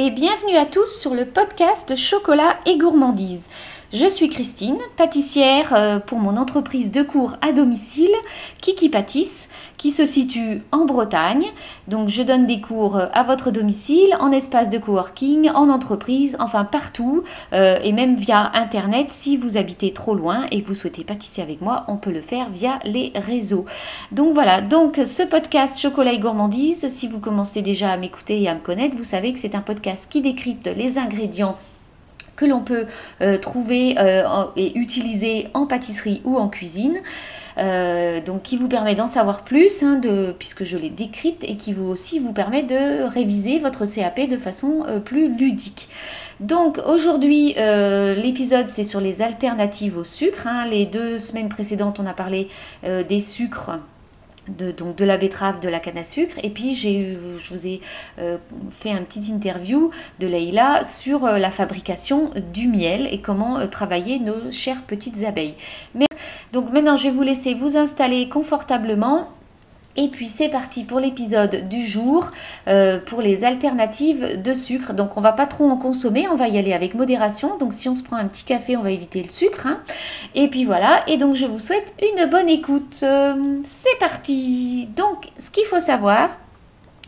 et bienvenue à tous sur le podcast Chocolat et gourmandise. Je suis Christine, pâtissière euh, pour mon entreprise de cours à domicile Kiki Pâtisse qui se situe en Bretagne. Donc je donne des cours euh, à votre domicile, en espace de coworking, en entreprise, enfin partout euh, et même via internet si vous habitez trop loin et que vous souhaitez pâtisser avec moi, on peut le faire via les réseaux. Donc voilà, donc ce podcast Chocolat et gourmandise, si vous commencez déjà à m'écouter et à me connaître, vous savez que c'est un podcast qui décrypte les ingrédients que l'on peut euh, trouver et utiliser en pâtisserie ou en cuisine. Euh, donc qui vous permet d'en savoir plus, hein, puisque je les décrypte, et qui vous aussi vous permet de réviser votre CAP de façon plus ludique. Donc aujourd'hui, l'épisode c'est sur les alternatives au sucre. Hein. Les deux semaines précédentes, on a parlé des sucres de, donc de la betterave, de la canne à sucre. Et puis j'ai je vous ai euh, fait un petit interview de Leïla sur euh, la fabrication du miel et comment euh, travailler nos chères petites abeilles. Mais, donc maintenant je vais vous laisser vous installer confortablement et puis c'est parti pour l'épisode du jour, euh, pour les alternatives de sucre. Donc on va pas trop en consommer, on va y aller avec modération. Donc si on se prend un petit café, on va éviter le sucre. Hein. Et puis voilà, et donc je vous souhaite une bonne écoute. Euh, c'est parti Donc ce qu'il faut savoir,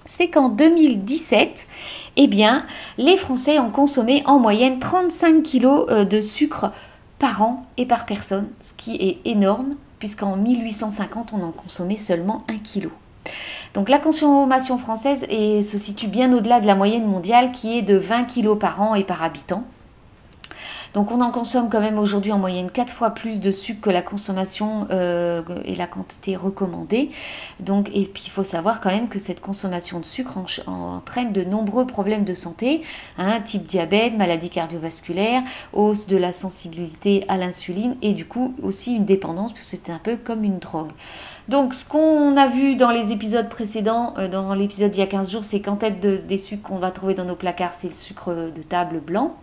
c'est qu'en 2017, eh bien, les Français ont consommé en moyenne 35 kg euh, de sucre par an et par personne, ce qui est énorme puisqu'en 1850, on en consommait seulement 1 kg. Donc la consommation française se situe bien au-delà de la moyenne mondiale qui est de 20 kg par an et par habitant. Donc on en consomme quand même aujourd'hui en moyenne 4 fois plus de sucre que la consommation euh, et la quantité recommandée. Donc, et puis il faut savoir quand même que cette consommation de sucre entraîne de nombreux problèmes de santé, hein, type diabète, maladie cardiovasculaire, hausse de la sensibilité à l'insuline et du coup aussi une dépendance, puisque c'est un peu comme une drogue. Donc, ce qu'on a vu dans les épisodes précédents, euh, dans l'épisode d'il y a 15 jours, c'est qu'en tête des sucres qu'on va trouver dans nos placards, c'est le sucre de table blanc.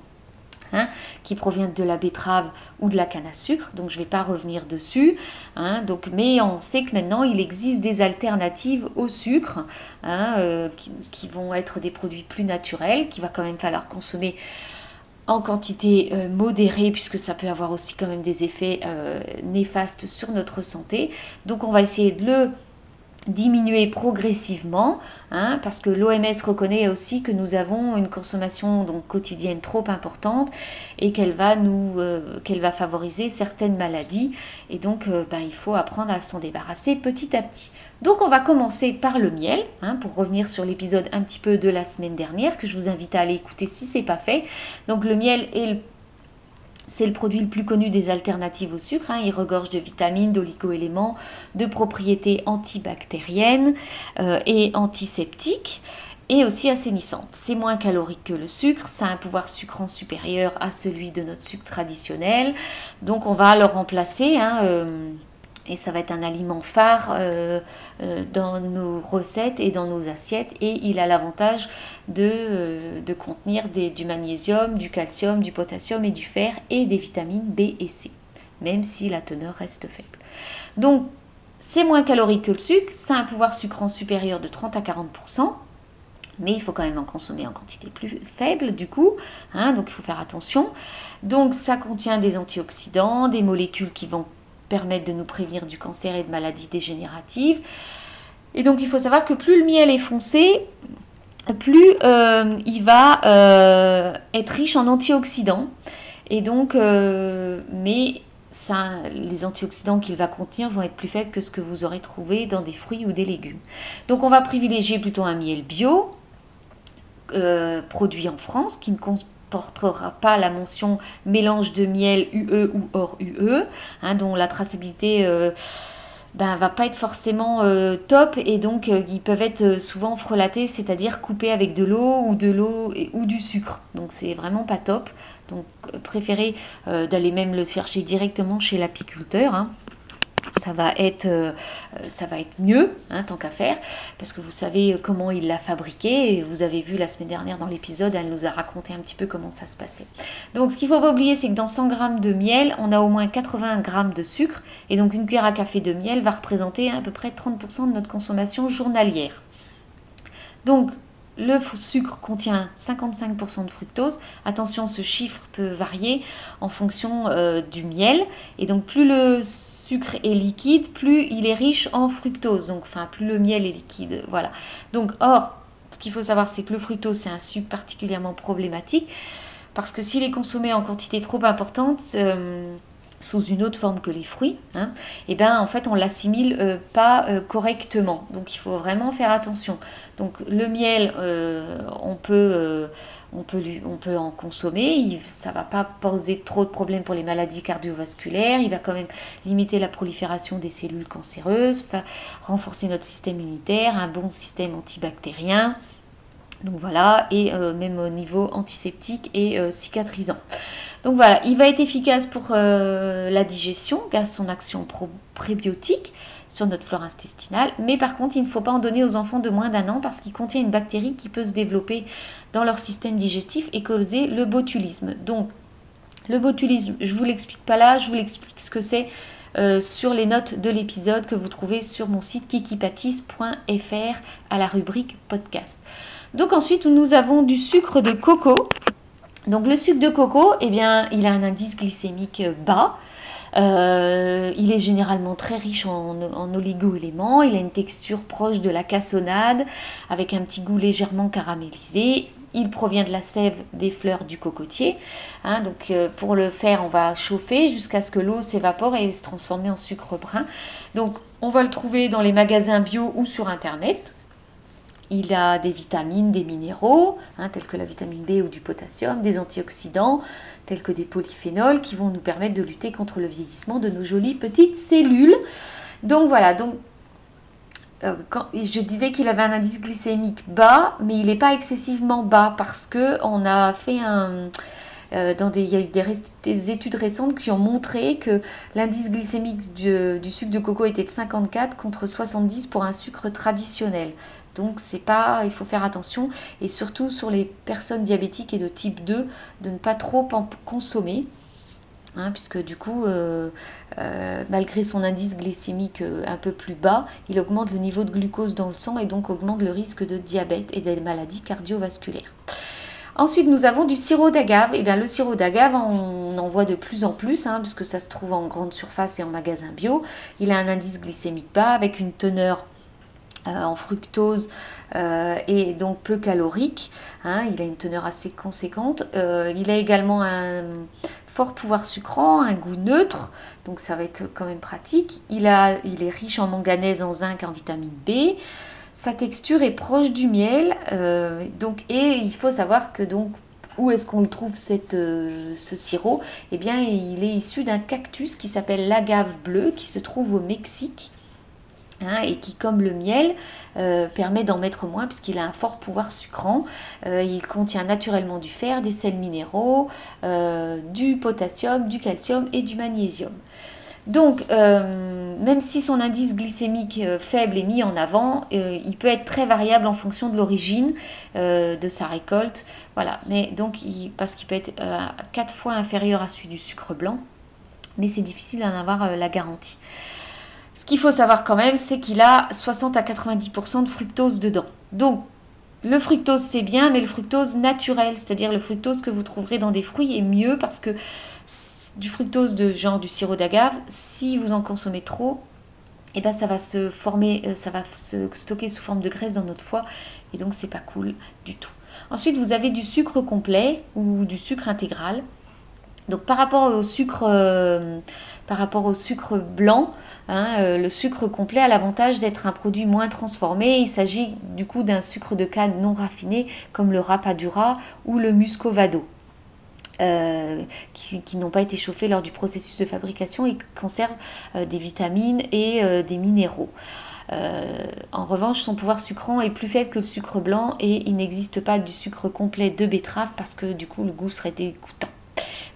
Hein, qui proviennent de la betterave ou de la canne à sucre. Donc je ne vais pas revenir dessus. Hein, donc, mais on sait que maintenant il existe des alternatives au sucre hein, euh, qui, vont être des produits plus naturels, qu'il va quand même falloir consommer en quantité euh, modérée puisque ça peut avoir aussi quand même des effets euh, néfastes sur notre santé. Donc on va essayer de le diminuer progressivement, hein, parce que l'OMS reconnaît aussi que nous avons une consommation donc, quotidienne trop importante et qu'elle va, euh, favoriser certaines maladies. Et donc, euh, ben, il faut apprendre à s'en débarrasser petit à petit. Donc, on va commencer par le miel, hein, pour revenir sur l'épisode un petit peu de la semaine dernière, que je vous invite à aller écouter si ce n'est pas fait. Donc, le miel est le c'est le produit le plus connu des alternatives au sucre. Hein. Il regorge de vitamines, d'oligo-éléments, de propriétés antibactériennes euh, et antiseptiques et aussi assainissantes. C'est moins calorique que le sucre, ça a un pouvoir sucrant supérieur à celui de notre sucre traditionnel. Donc on va le remplacer. Hein, euh, et ça va être un aliment phare euh, euh, dans nos recettes et dans nos assiettes. Et il a l'avantage de, euh, de, contenir des, du magnésium, du calcium, du potassium et du fer et des vitamines B et C, même si la teneur reste faible. Donc, c'est moins calorique que le sucre, ça a un pouvoir sucrant supérieur de 30 à 40%. Mais il faut quand même en consommer en quantité plus faible du coup, hein, donc il faut faire attention. Donc ça contient des antioxydants, des molécules qui vont permettre de nous prévenir du cancer et de maladies dégénératives. Et donc il faut savoir que plus le miel est foncé, plus euh, il va euh, être riche en antioxydants. Et donc, euh, mais ça, les antioxydants qu'il va contenir vont être plus faibles que ce que vous aurez trouvé dans des fruits ou des légumes. Donc on va privilégier plutôt un miel bio, produit en France, qui ne portera pas la mention mélange de miel UE ou hors UE, hein, dont la traçabilité euh, ben, va pas être forcément euh, top et donc euh, ils peuvent être souvent frelatés, c'est-à-dire coupés avec de l'eau ou de l'eau ou du sucre. Donc c'est vraiment pas top. Donc préférez d'aller même le chercher directement chez l'apiculteur. Hein ça va être, euh, ça va être mieux, hein, tant qu'à faire, parce que vous savez comment il l'a fabriqué, et vous avez vu la semaine dernière dans l'épisode, elle nous a raconté un petit peu comment ça se passait. Donc ce qu'il ne faut pas oublier, c'est que dans 100 g de miel, on a au moins 80 g de sucre, et donc une cuillère à café de miel va représenter à peu près 30% de notre consommation journalière. Donc le sucre contient 55% de fructose. Attention, ce chiffre peut varier en fonction euh, du miel. Et donc, plus le sucre est liquide, plus il est riche en fructose. Donc, enfin, plus le miel est liquide. Voilà. Donc, or, ce qu'il faut savoir, c'est que le fructose, c'est un sucre particulièrement problématique. Parce que s'il est consommé en quantité trop importante, euh, sous une autre forme que les fruits, et hein, eh ben en fait on l'assimile euh, pas euh, correctement. Donc il faut vraiment faire attention. Donc le miel, euh, on peut on peut, en consommer, ça va pas poser trop de problèmes pour les maladies cardiovasculaires, il va quand même limiter la prolifération des cellules cancéreuses, renforcer notre système immunitaire, un bon système antibactérien, donc voilà, et même au niveau antiseptique et cicatrisant. Donc voilà, il va être efficace pour euh, la digestion grâce à son action prébiotique sur notre flore intestinale. Mais par contre, il ne faut pas en donner aux enfants de moins d'un an parce qu'il contient une bactérie qui peut se développer dans leur système digestif et causer le botulisme. Donc, le botulisme, je ne vous l'explique pas là, je vous l'explique ce que c'est euh, sur les notes de l'épisode que vous trouvez sur mon site kikipatis.fr à la rubrique podcast. Donc ensuite, nous avons du sucre de coco donc le sucre de coco, eh bien, il a un indice glycémique bas. Euh, il est généralement très riche en, en oligo-éléments. Il a une texture proche de la cassonade avec un petit goût légèrement caramélisé. Il provient de la sève des fleurs du cocotier. Hein. donc euh, pour le faire, on va chauffer jusqu'à ce que l'eau s'évapore et se transforme en sucre brun. Donc on va le trouver dans les magasins bio ou sur internet. Il a des vitamines, des minéraux, hein, tels que la vitamine B ou du potassium, des antioxydants, tels que des polyphénols, qui vont nous permettre de lutter contre le vieillissement de nos jolies petites cellules. Donc voilà, donc quand, je disais qu'il avait un indice glycémique bas, mais il n'est pas excessivement bas parce que on a fait un euh, dans des, il y a eu des, études récentes qui ont montré que l'indice glycémique du, du, sucre de coco était de 54 contre 70 pour un sucre traditionnel. Donc c'est pas, il faut faire attention et surtout sur les personnes diabétiques et de type 2 de ne pas trop en consommer. Hein, puisque du coup, euh, euh, malgré son indice glycémique euh, un peu plus bas, il augmente le niveau de glucose dans le sang et donc augmente le risque de diabète et des maladies cardiovasculaires. Ensuite, nous avons du sirop d'agave. Et eh bien, le sirop d'agave, on en voit de plus en plus, hein, puisque ça se trouve en grande surface et en magasin bio. Il a un indice glycémique bas avec une teneur en fructose et donc peu calorique. Hein, il a une teneur assez conséquente. Il a également un fort pouvoir sucrant, un goût neutre, donc ça va être quand même pratique. Il, a, est riche en manganèse, en zinc, en vitamine B. Sa texture est proche du miel. donc, et il faut savoir que donc où est-ce qu'on le trouve cette, ce sirop? Eh bien, il est issu d'un cactus qui s'appelle l'agave bleue, qui se trouve au Mexique. Hein, et qui, comme le miel, euh, permet d'en mettre moins puisqu'il a un fort pouvoir sucrant. Euh, il contient naturellement du fer, des sels minéraux, euh, du potassium, du calcium et du magnésium. Donc, même si son indice glycémique faible est mis en avant, il peut être très variable en fonction de l'origine de sa récolte. Voilà, mais donc, parce qu'il peut être 4 fois inférieur à celui du sucre blanc, mais c'est difficile d'en avoir la garantie. Ce qu'il faut savoir quand même, c'est qu'il a 60 à 90% de fructose dedans. Donc, le fructose, c'est bien, mais le fructose naturel, c'est-à-dire le fructose que vous trouverez dans des fruits, est mieux parce que du fructose de genre du sirop d'agave, si vous en consommez trop, eh ben ça va se former, euh, ça va se stocker sous forme de graisse dans notre foie, et donc c'est pas cool du tout. Ensuite, vous avez du sucre complet ou du sucre intégral. Donc par rapport au sucre, euh, par rapport au sucre blanc, hein, euh, le sucre complet a l'avantage d'être un produit moins transformé. Il s'agit du coup d'un sucre de canne non raffiné comme le rapadura ou le muscovado. Euh, qui, n'ont pas été chauffés lors du processus de fabrication et qui conservent des vitamines et des minéraux. en revanche, son pouvoir sucrant est plus faible que le sucre blanc et il n'existe pas du sucre complet de betterave parce que du coup le goût serait dégoûtant.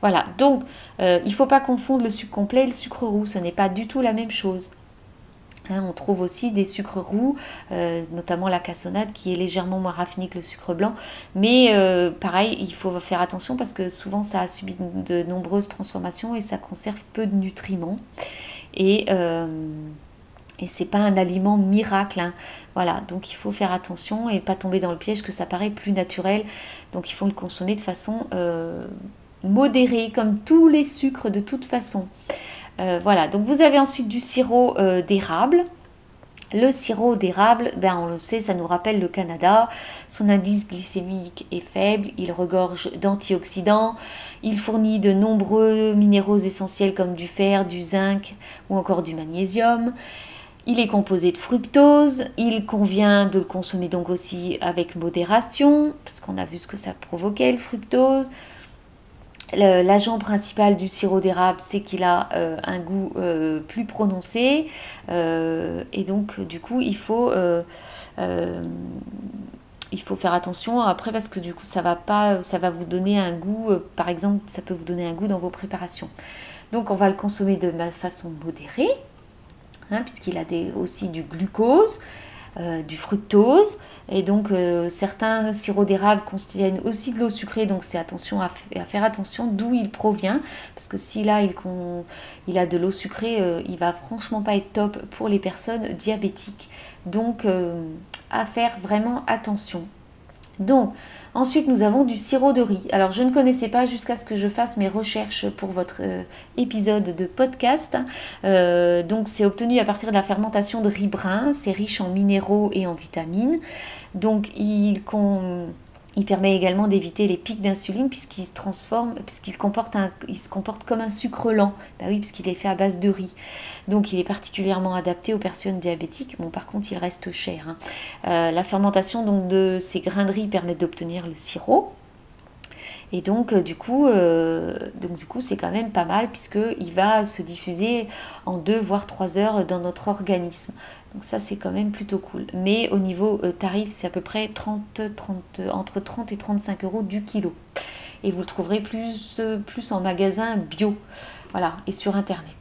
Voilà, donc euh, il ne faut pas confondre le sucre complet et le sucre roux, ce n'est pas du tout la même chose. Hein, on trouve aussi des sucres roux, euh, notamment la cassonade qui est légèrement moins raffinée que le sucre blanc. Mais euh, pareil, il faut faire attention parce que souvent ça a subi de nombreuses transformations et ça conserve peu de nutriments. Et, Et c'est pas un aliment miracle. hein. Voilà, donc il faut faire attention et pas tomber dans le piège que ça paraît plus naturel. Donc il faut le consommer de façon modérée, comme tous les sucres de toute façon. Euh, voilà, donc vous avez ensuite du sirop euh, d'érable. Le sirop d'érable, ben on le sait, ça nous rappelle le Canada. Son indice glycémique est faible, il regorge d'antioxydants, il fournit de nombreux minéraux essentiels comme du fer, du zinc ou encore du magnésium. Il est composé de fructose, il convient de le consommer donc aussi avec modération, parce qu'on a vu ce que ça provoquait le fructose. L'agent principal du sirop d'érable, c'est qu'il a euh, un goût euh, plus prononcé euh, et donc du coup il faut, il faut faire attention après parce que du coup ça va pas, ça va vous donner un goût, par exemple ça peut vous donner un goût dans vos préparations. Donc on va le consommer de façon modérée hein, puisqu'il a aussi du glucose. Euh, du fructose. Et donc, euh, certains sirops d'érable contiennent aussi de l'eau sucrée, donc c'est attention à, faire attention d'où il provient. Parce que si là, il, a de l'eau sucrée, euh, il va franchement pas être top pour les personnes diabétiques. Donc, à faire vraiment attention. Donc, ensuite, nous avons du sirop de riz. Alors, je ne connaissais pas jusqu'à ce que je fasse mes recherches pour votre euh, épisode de podcast. Euh, donc, c'est obtenu à partir de la fermentation de riz brun. C'est riche en minéraux et en vitamines. Donc, il, il permet également d'éviter les pics d'insuline puisqu'il se transforme, puisqu'il comporte un, il se comporte comme un sucre lent. Bah oui, puisqu'il est fait à base de riz. Donc il est particulièrement adapté aux personnes diabétiques. Bon, par contre, il reste cher. Hein. Euh, la fermentation donc, de ces grains de riz permet d'obtenir le sirop. Et donc, euh, du coup, euh, donc, du coup, c'est quand même pas mal puisqu'il va se diffuser en 2 voire 3 heures dans notre organisme. Donc ça, c'est quand même plutôt cool. Mais au niveau euh, tarif, c'est à peu près 30, 30, entre 30 et 35 euros du kilo. Et vous le trouverez plus, plus en magasin bio. Voilà, et sur Internet.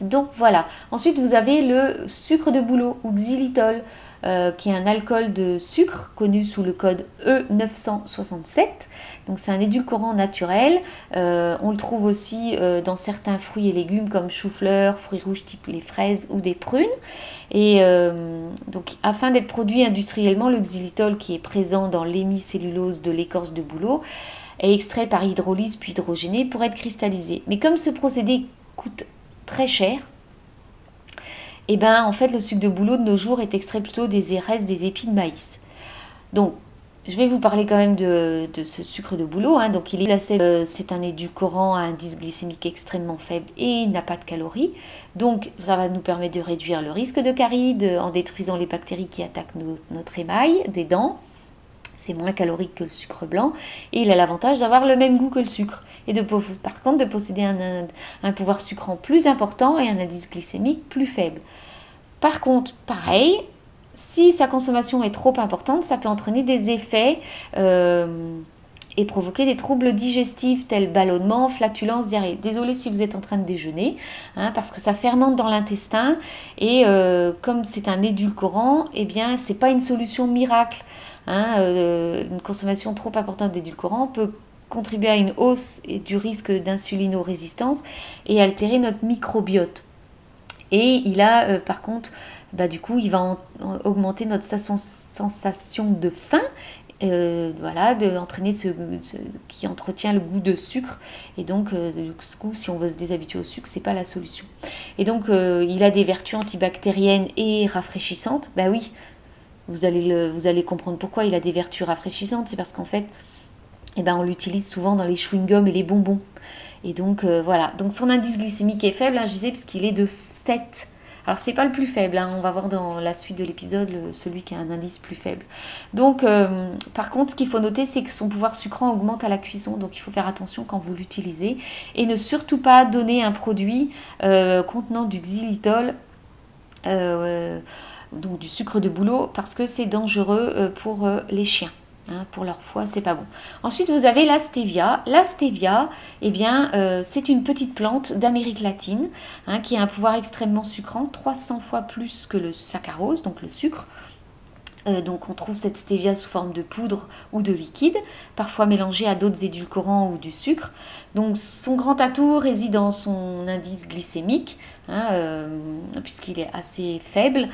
Donc voilà. Ensuite, vous avez le sucre de bouleau ou xylitol. Euh, qui est un alcool de sucre connu sous le code E967. Donc c'est un édulcorant naturel. Euh, on le trouve aussi euh, dans certains fruits et légumes comme chou-fleur, fruits rouges type les fraises ou des prunes. Et donc afin d'être produit industriellement, le xylitol qui est présent dans l'hémicellulose de l'écorce de bouleau est extrait par hydrolyse puis hydrogéné pour être cristallisé. Mais comme ce procédé coûte très cher, eh ben en fait le sucre de bouleau de nos jours est extrait plutôt des restes des épis de maïs. Donc je vais vous parler quand même de, ce sucre de bouleau. Hein. Donc il est euh, c'est un édulcorant à indice glycémique extrêmement faible et il n'a pas de calories. Donc ça va nous permettre de réduire le risque de carie en détruisant les bactéries qui attaquent notre émail des dents. C'est moins calorique que le sucre blanc et il a l'avantage d'avoir le même goût que le sucre et de, par contre de posséder un, pouvoir sucrant plus important et un indice glycémique plus faible. Par contre, pareil, si sa consommation est trop importante, ça peut entraîner des effets euh, et provoquer des troubles digestifs tels ballonnement, flatulence, diarrhée. Désolé si vous êtes en train de déjeuner, hein, parce que ça fermente dans l'intestin et euh, comme c'est un édulcorant, eh bien c'est pas une solution miracle. Hein, euh, une consommation trop importante d'édulcorant peut contribuer à une hausse du risque d'insulinorésistance et altérer notre microbiote. Et il a, euh, par contre, bah, du coup, il va augmenter notre sensation de faim, euh, voilà, d'entraîner ce, qui entretient le goût de sucre. Et donc, euh, du coup, si on veut se déshabituer au sucre, c'est pas la solution. Et donc, il a des vertus antibactériennes et rafraîchissantes. Bah oui, vous allez, vous allez comprendre pourquoi il a des vertus rafraîchissantes. C'est parce qu'en fait, eh ben, on l'utilise souvent dans les chewing-gums et les bonbons. Et donc euh, voilà, donc son indice glycémique est faible, hein, je disais, puisqu'il est de 7. Alors c'est pas le plus faible, hein, on va voir dans la suite de l'épisode celui qui a un indice plus faible. Donc euh, par contre ce qu'il faut noter c'est que son pouvoir sucrant augmente à la cuisson, donc il faut faire attention quand vous l'utilisez et ne surtout pas donner un produit euh, contenant du xylitol. donc du sucre de bouleau parce que c'est dangereux pour les chiens. Hein, pour leur foie, c'est pas bon. Ensuite, vous avez la stevia. La stevia, eh bien, euh, c'est une petite plante d'Amérique latine hein, qui a un pouvoir extrêmement sucrant, 300 fois plus que le saccharose, donc le sucre. Euh, donc on trouve cette stevia sous forme de poudre ou de liquide, parfois mélangée à d'autres édulcorants ou du sucre. Donc son grand atout réside dans son indice glycémique, hein, euh, puisqu'il est assez faible,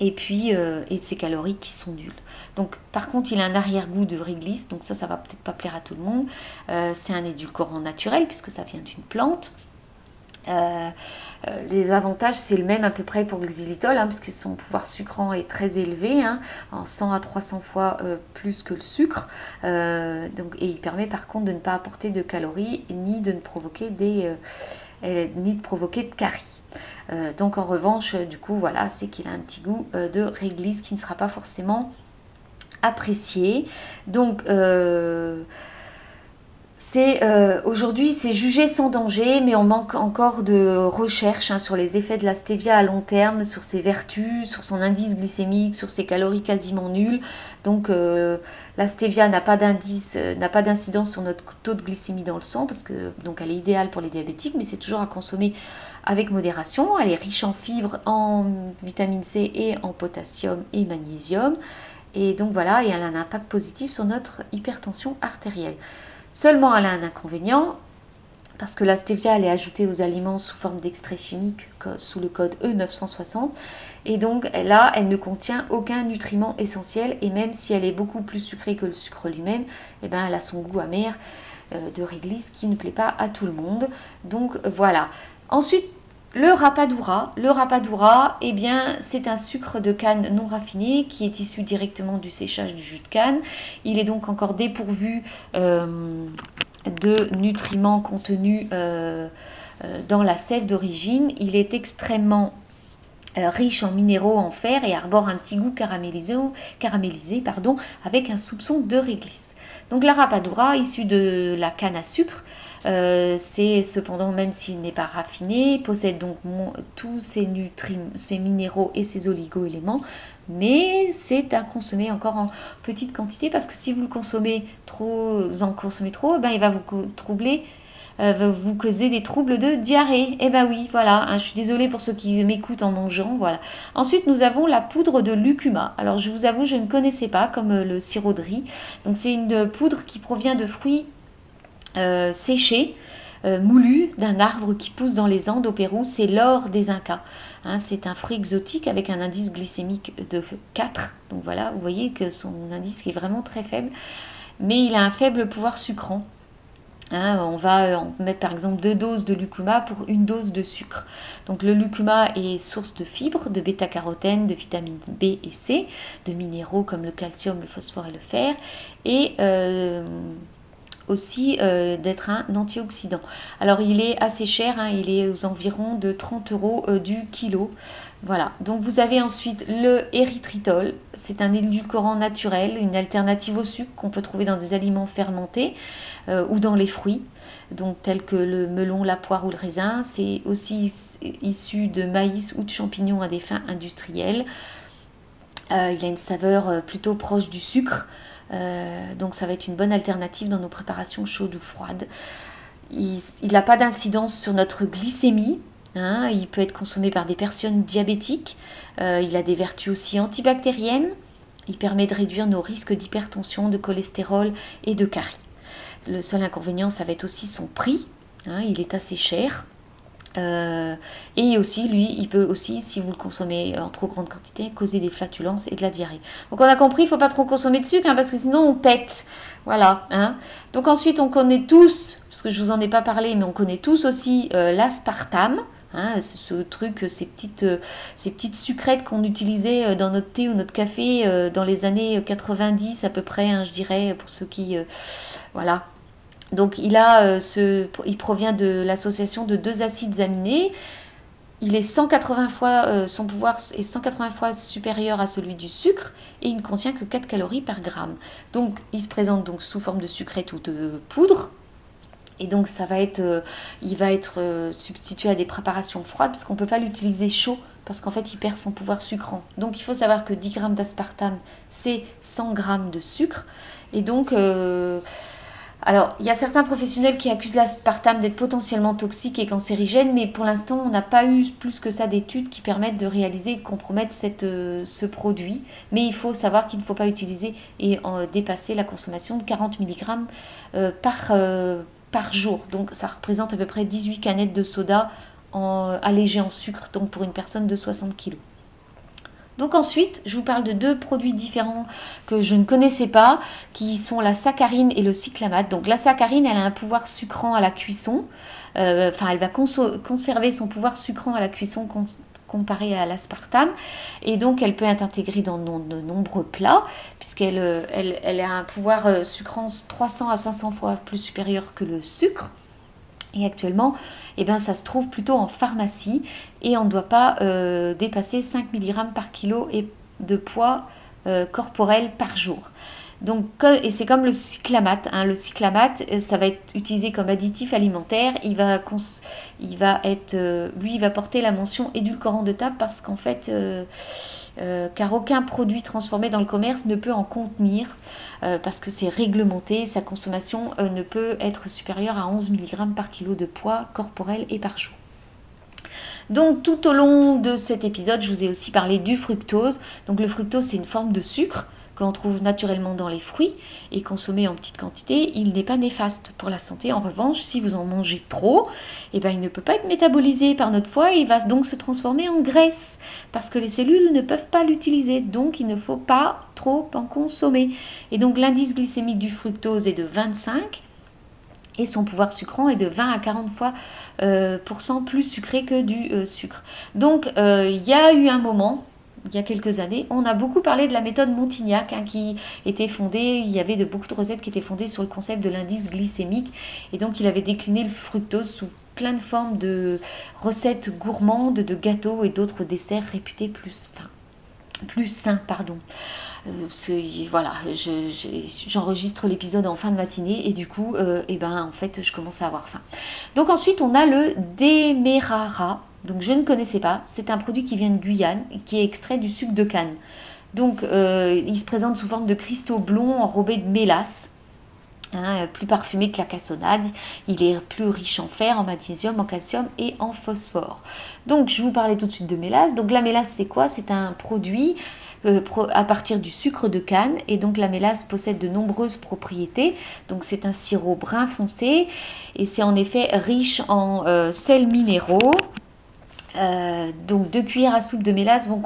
et puis et de ses calories qui sont nulles. Donc par contre il a un arrière-goût de réglisse, donc ça ça va peut-être pas plaire à tout le monde. C'est un édulcorant naturel puisque ça vient d'une plante. Euh, euh, les avantages, c'est le même à peu près pour le xylitol, hein, parce que son pouvoir sucrant est très élevé, hein, en 100 à 300 fois euh, plus que le sucre. donc, et il permet par contre de ne pas apporter de calories, ni de ne provoquer des, ni de provoquer de caries. donc en revanche, du coup, voilà, c'est qu'il a un petit goût de réglisse qui ne sera pas forcément apprécié. Donc c'est euh, aujourd'hui c'est jugé sans danger, mais on manque encore de recherches hein, sur les effets de la stevia à long terme, sur ses vertus, sur son indice glycémique, sur ses calories quasiment nulles. Donc euh, la stevia n'a pas d'indice, euh, n'a pas d'incidence sur notre taux de glycémie dans le sang, parce que donc elle est idéale pour les diabétiques, mais c'est toujours à consommer avec modération. Elle est riche en fibres, en vitamine C et en potassium et magnésium. Et donc voilà, et elle a un impact positif sur notre hypertension artérielle. Seulement, elle a un inconvénient, parce que la stevia, elle est ajoutée aux aliments sous forme d'extrait chimique, sous le code E960. Et donc là, elle ne contient aucun nutriment essentiel. Et même si elle est beaucoup plus sucrée que le sucre lui-même, eh ben, elle a son goût amer euh, de réglisse qui ne plaît pas à tout le monde. Donc voilà. Ensuite, le rapadura, eh c'est un sucre de canne non raffiné qui est issu directement du séchage du jus de canne. Il est donc encore dépourvu euh, de nutriments contenus euh, euh, dans la sève d'origine. Il est extrêmement riche en minéraux, en fer et arbore un petit goût caramélisé, caramélisé pardon, avec un soupçon de réglisse. Donc la rapadura, issue de la canne à sucre, euh, c'est cependant, même s'il n'est pas raffiné, possède donc tous ses nutriments, ses minéraux et ses oligo-éléments, mais c'est à consommer encore en petite quantité parce que si vous le consommez trop, vous en consommez trop, ben, il va vous troubler euh, vous causer des troubles de diarrhée. Eh ben oui, voilà, hein, je suis désolée pour ceux qui m'écoutent en mangeant, voilà. Ensuite, nous avons la poudre de lucuma. Alors, je vous avoue, je ne connaissais pas, comme euh, le sirop de riz. Donc, c'est une poudre qui provient de fruits euh, séché, euh, moulu d'un arbre qui pousse dans les Andes au Pérou, c'est l'or des Incas. Hein, c'est un fruit exotique avec un indice glycémique de 4. Donc voilà, vous voyez que son indice est vraiment très faible, mais il a un faible pouvoir sucrant. Hein, on va mettre par exemple deux doses de lucuma pour une dose de sucre. Donc le lucuma est source de fibres, de bêta-carotène, de vitamines B et C, de minéraux comme le calcium, le phosphore et le fer, euh, aussi euh, d'être un antioxydant. Alors il est assez cher, hein, il est aux environs de 30 euros euh, du kilo. Voilà, donc vous avez ensuite le érythritol, c'est un édulcorant naturel, une alternative au sucre qu'on peut trouver dans des aliments fermentés euh, ou dans les fruits, donc tels que le melon, la poire ou le raisin. C'est aussi issu de maïs ou de champignons à des fins industrielles. il a une saveur plutôt proche du sucre. Euh, donc ça va être une bonne alternative dans nos préparations chaudes ou froides. Il n'a pas d'incidence sur notre glycémie. Hein. il peut être consommé par des personnes diabétiques. Euh, il a des vertus aussi antibactériennes. Il permet de réduire nos risques d'hypertension, de cholestérol et de caries. Le seul inconvénient, ça va être aussi son prix. Hein. il est assez cher. Euh, et aussi, lui, il peut aussi, si vous le consommez en trop grande quantité, causer des flatulences et de la diarrhée. Donc on a compris, il ne faut pas trop consommer de sucre, hein, parce que sinon on pète. Voilà. Hein. Donc ensuite, on connaît tous, parce que je vous en ai pas parlé, mais on connaît tous aussi euh, l'aspartame. Hein, ce, truc, ces petites, euh, ces petites sucrètes qu'on utilisait dans notre thé ou notre café dans les années 90 à peu près, je dirais, pour ceux qui... voilà, donc il, a, euh, ce, il provient de l'association de deux acides aminés. Il est 180 fois, euh, son pouvoir est 180 fois supérieur à celui du sucre et il ne contient que 4 calories par gramme. Donc il se présente donc sous forme de sucrète ou de poudre. Et donc ça va être, euh, il va être substitué à des préparations froides parce qu'on ne peut pas l'utiliser chaud parce qu'en fait il perd son pouvoir sucrant. Donc il faut savoir que 10 grammes d'aspartame c'est 100 grammes de sucre. Et donc Alors, il y a certains professionnels qui accusent l'aspartame d'être potentiellement toxique et cancérigène, mais pour l'instant, on n'a pas eu plus que ça d'études qui permettent de réaliser et de compromettre euh, ce produit. Mais il faut savoir qu'il ne faut pas utiliser et dépasser la consommation de 40 mg euh, par, euh, par jour. Donc, ça représente à peu près 18 canettes de soda en, allégées en sucre, donc pour une personne de 60 kg. Donc ensuite, je vous parle de deux produits différents que je ne connaissais pas, qui sont la saccharine et le cyclamate. Donc la saccharine, elle a un pouvoir sucrant à la cuisson. Euh, enfin, elle va conserver son pouvoir sucrant à la cuisson comparé à l'aspartame. Et donc, elle peut être intégrée dans de nombreux plats, puisqu'elle euh, a un pouvoir euh, sucrant 300 à 500 fois plus supérieur que le sucre. Et actuellement, eh bien, ça se trouve plutôt en pharmacie et on ne doit pas euh, dépasser 5 mg par kilo de poids euh, corporel par jour. Donc, et c'est comme le cyclamate. Hein. Le cyclamate, euh, ça va être utilisé comme additif alimentaire. Il va, il va être, lui, il va porter la mention édulcorant de table parce qu'en fait, euh, car aucun produit transformé dans le commerce ne peut en contenir euh, parce que c'est réglementé, sa consommation euh, ne peut être supérieure à 11 mg par kilo de poids corporel et par jour. Donc tout au long de cet épisode, je vous ai aussi parlé du fructose. Donc le fructose, c'est une forme de sucre qu'on trouve naturellement dans les fruits et consommé en petite quantité, il n'est pas néfaste pour la santé. En revanche, si vous en mangez trop, eh ben, il ne peut pas être métabolisé par notre foie et il va donc se transformer en graisse parce que les cellules ne peuvent pas l'utiliser. Donc il ne faut pas trop en consommer. Et donc l'indice glycémique du fructose est de 25 et son pouvoir sucrant est de 20 à 40 fois euh, plus sucré que du euh, sucre. Donc euh, il y a eu un moment il y a quelques années, on a beaucoup parlé de la méthode Montignac hein, qui était fondée, il y avait de, beaucoup de recettes qui étaient fondées sur le concept de l'indice glycémique et donc il avait décliné le fructose sous plein de formes de recettes gourmandes, de gâteaux et d'autres desserts réputés plus, enfin, plus sains. Pardon. Euh, voilà, j'enregistre l'épisode en fin de matinée et du coup, euh, eh ben, en fait, je commence à avoir faim. Donc ensuite, on a le Demerara donc je ne connaissais pas. C'est un produit qui vient de Guyane qui est extrait du sucre de canne. Donc euh, il se présente sous forme de cristaux blonds enrobés de mélasse. Hein, plus parfumé que la cassonade, il est plus riche en fer, en magnésium, en calcium et en phosphore. Donc je vous parlais tout de suite de mélasse. Donc la mélasse c'est quoi? C'est un produit euh, à partir du sucre de canne et donc la mélasse possède de nombreuses propriétés. Donc c'est un sirop brun foncé et c'est en effet riche en euh, sels minéraux, euh, donc deux cuillères à soupe de mélasse vont,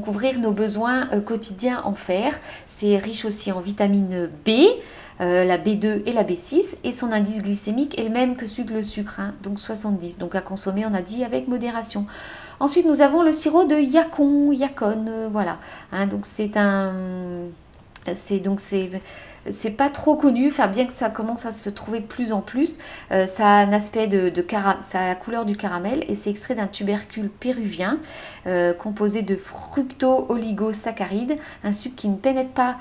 couvrir nos besoins euh, quotidiens en fer. C'est riche aussi en vitamine B, euh, la B2 et la B6 et son indice glycémique est le même que celui de le sucre, hein, donc 70. Donc à consommer, on a dit avec modération. Ensuite, nous avons le sirop de Yacon, Yacon, voilà. Hein, donc c'est un, c'est donc c'est c'est pas trop connu, bien que ça commence à se trouver de plus en plus. Euh, ça a un aspect de, de ça a la couleur du caramel et c'est extrait d'un tubercule péruvien euh, composé de fructo-oligosaccharides, un sucre qui ne pénètre pas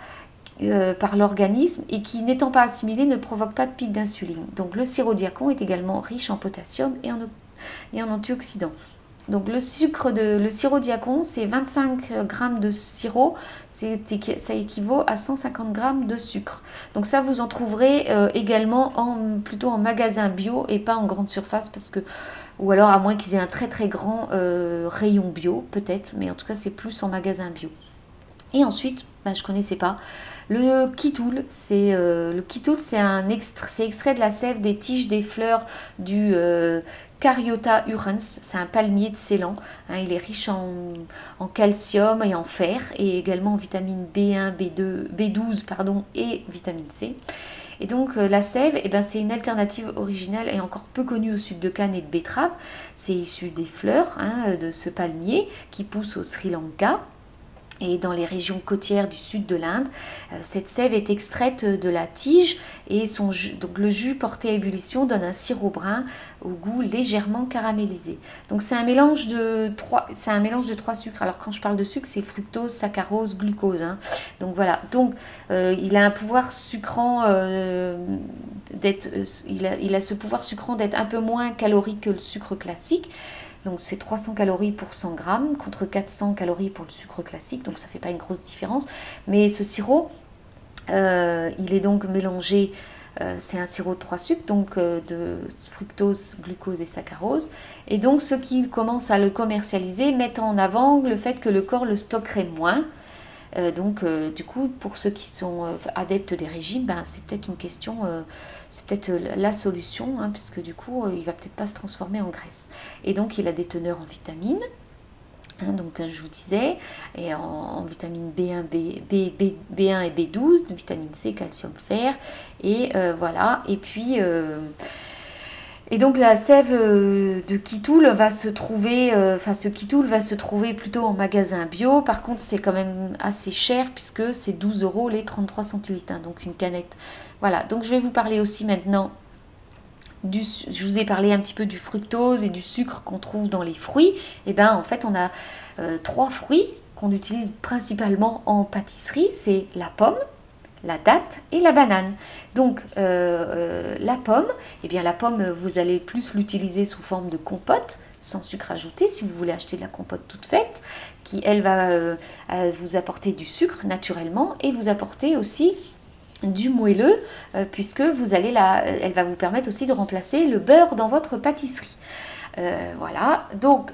euh, par l'organisme et qui, n'étant pas assimilé, ne provoque pas de pic d'insuline. Donc le sirop diacon est également riche en potassium et en antioxydants. Donc le sucre de le sirop diacon, c'est 25 g de sirop, ça équivaut à 150 g de sucre. Donc ça vous en trouverez euh, également en, plutôt en magasin bio et pas en grande surface parce que ou alors à moins qu'ils aient un très très grand euh, rayon bio peut-être, mais en tout cas c'est plus en magasin bio. Et ensuite, bah, je ne connaissais pas. Le kitoul, c'est euh, le kitoul, c'est un extrait, de la sève des tiges des fleurs du Cariota urens, c'est un palmier de Ceylan. Hein, il est riche en, calcium et en fer et également en vitamine B1, B2, B12 pardon, et vitamine C. Et donc euh, la sève, eh ben, c'est une alternative originale et encore peu connue au sucre de canne et de betterave. C'est issu des fleurs hein, de ce palmier qui pousse au Sri Lanka et dans les régions côtières du sud de l'Inde. Euh, cette sève est extraite de la tige et son donc le jus porté à ébullition donne un sirop brun au goût légèrement caramélisé. Donc c'est un mélange de trois, c'est un mélange de trois sucres. Alors quand je parle de sucre, c'est fructose, saccharose, glucose. Hein. Donc voilà. Donc euh, il a un pouvoir sucrant euh, d'être, il a, il a ce pouvoir sucrant d'être un peu moins calorique que le sucre classique. Donc c'est 300 calories pour 100 grammes contre 400 calories pour le sucre classique, donc ça ne fait pas une grosse différence. Mais ce sirop, euh, il est donc mélangé c'est un sirop de trois sucres, donc de fructose, glucose et saccharose. Et donc ceux qui commencent à le commercialiser mettent en avant le fait que le corps le stockerait moins. donc, du coup, pour ceux qui sont adeptes des régimes, ben, c'est peut-être une question, c'est peut-être la solution, hein, puisque du coup, il va peut-être pas se transformer en graisse. Et donc, il a des teneurs en vitamines, Hein, donc euh, je vous disais, et en, vitamine B1, B, 1 et B12, de vitamine C, calcium, fer, et euh, voilà, et puis... Euh, et donc la sève de Kitoul va se trouver, enfin ce Kitoul va se trouver plutôt en magasin bio. Par contre, c'est quand même assez cher puisque c'est 12 euros les 33 centilitres, hein, donc une canette. Voilà, donc je vais vous parler aussi maintenant je vous ai parlé un petit peu du fructose et du sucre qu'on trouve dans les fruits. Et eh bien en fait on a euh, trois fruits qu'on utilise principalement en pâtisserie. C'est la pomme, la date et la banane. Donc euh, euh, la pomme, eh bien la pomme vous allez plus l'utiliser sous forme de compote sans sucre ajouté si vous voulez acheter de la compote toute faite qui elle va vous apporter du sucre naturellement et vous apporter aussi du moelleux euh, puisque vous allez la, euh, elle va vous permettre aussi de remplacer le beurre dans votre pâtisserie. Euh, voilà, donc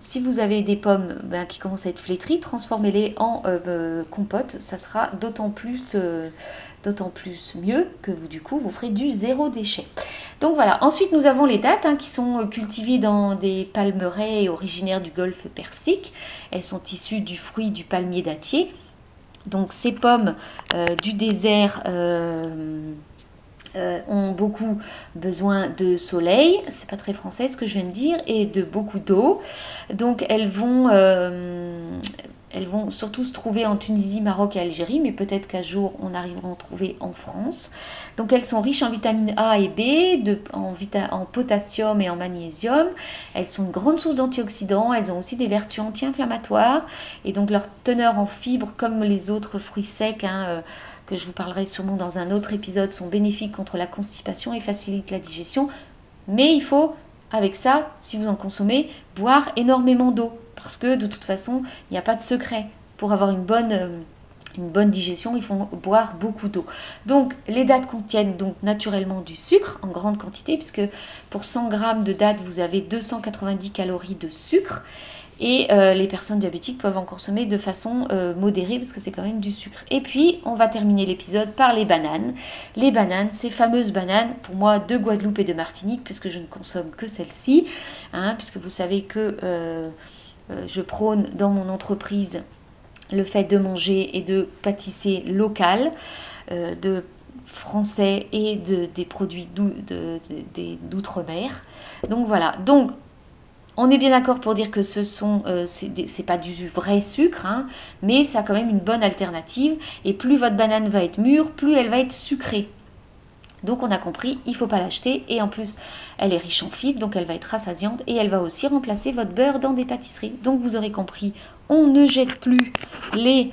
si vous avez des pommes ben, qui commencent à être flétries, transformez-les en compote, ça sera d'autant plus, d'autant plus mieux que vous du coup vous ferez du zéro déchet. Donc voilà, ensuite nous avons les dattes hein, qui sont cultivées dans des palmeraies originaires du golfe Persique. Elles sont issues du fruit du palmier dattier donc ces pommes euh, du désert euh, euh, ont beaucoup besoin de soleil, c'est pas très français ce que je viens de dire, et de beaucoup d'eau. Donc elles vont elles vont surtout se trouver en Tunisie, Maroc et Algérie, mais peut-être qu'un jour on arrivera à en trouver en France. Donc elles sont riches en vitamines A et B, en, potassium et en magnésium. Elles sont une grande source d'antioxydants, elles ont aussi des vertus anti-inflammatoires. Et donc leur teneur en fibres, comme les autres fruits secs, hein, euh, que je vous parlerai sûrement dans un autre épisode, sont bénéfiques contre la constipation et facilitent la digestion. Mais il faut, avec ça, si vous en consommez, boire énormément d'eau parce que de toute façon, il n'y a pas de secret. Pour avoir une bonne, euh, digestion, il faut boire beaucoup d'eau. Donc les dattes contiennent donc naturellement du sucre en grande quantité, puisque pour 100 g de dattes, vous avez 290 calories de sucre. Et euh, les personnes diabétiques peuvent en consommer de façon euh, modérée parce que c'est quand même du sucre. Et puis, on va terminer l'épisode par les bananes. Les bananes, ces fameuses bananes, pour moi, de Guadeloupe et de Martinique, puisque je ne consomme que celles-ci, hein, puisque vous savez que... Euh, je prône dans mon entreprise le fait de manger et de pâtisser local, de français et de, des produits d'outre-mer. Donc voilà, donc on est bien d'accord pour dire que ce sont, euh, c'est pas du vrai sucre, hein, mais ça a quand même une bonne alternative. Et plus votre banane va être mûre, plus elle va être sucrée. Donc on a compris, il ne faut pas l'acheter et en plus elle est riche en fibres, donc elle va être rassasiante et elle va aussi remplacer votre beurre dans des pâtisseries. Donc vous aurez compris, on ne jette plus les,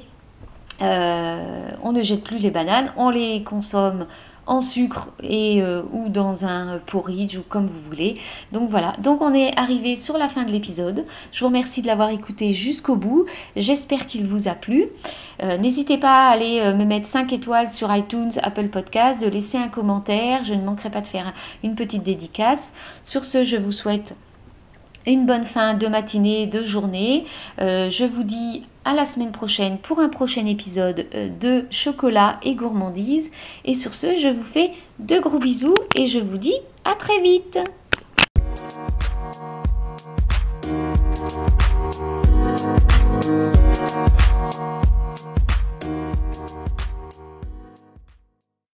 euh, on ne jette plus les bananes, on les consomme en sucre et euh, ou dans un porridge ou comme vous voulez. Donc voilà, donc on est arrivé sur la fin de l'épisode. Je vous remercie de l'avoir écouté jusqu'au bout. J'espère qu'il vous a plu. Euh, n'hésitez pas à aller euh, me mettre 5 étoiles sur iTunes, Apple Podcasts, de laisser un commentaire. Je ne manquerai pas de faire une petite dédicace. Sur ce, je vous souhaite une bonne fin de matinée, de journée. Euh, je vous dis à la semaine prochaine pour un prochain épisode euh, de chocolat et gourmandise. Et sur ce, je vous fais de gros bisous et je vous dis à très vite.